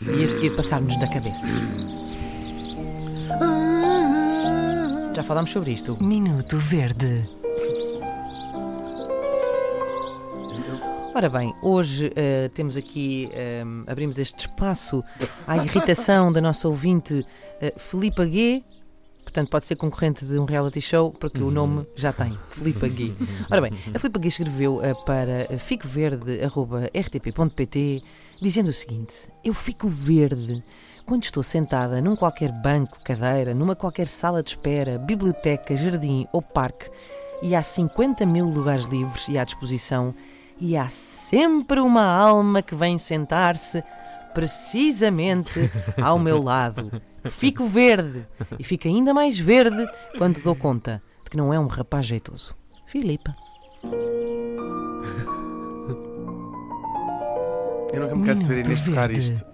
e a seguir passar-nos da cabeça. Já falámos sobre isto. Minuto Verde. Ora bem, hoje uh, temos aqui, um, abrimos este espaço à irritação da nossa ouvinte uh, Filipa G. Portanto, pode ser concorrente de um reality show, porque o nome já tem, Filipa Gui. Ora bem, a Filipa Gui escreveu uh, para ficoverde.rtp.pt dizendo o seguinte: Eu fico verde quando estou sentada num qualquer banco, cadeira, numa qualquer sala de espera, biblioteca, jardim ou parque e há 50 mil lugares livres e à disposição e há sempre uma alma que vem sentar-se precisamente ao meu lado. Fico verde e fico ainda mais verde quando dou conta de que não é um rapaz jeitoso. Filipa. Eu nunca me canso de ver Inês tocar isto.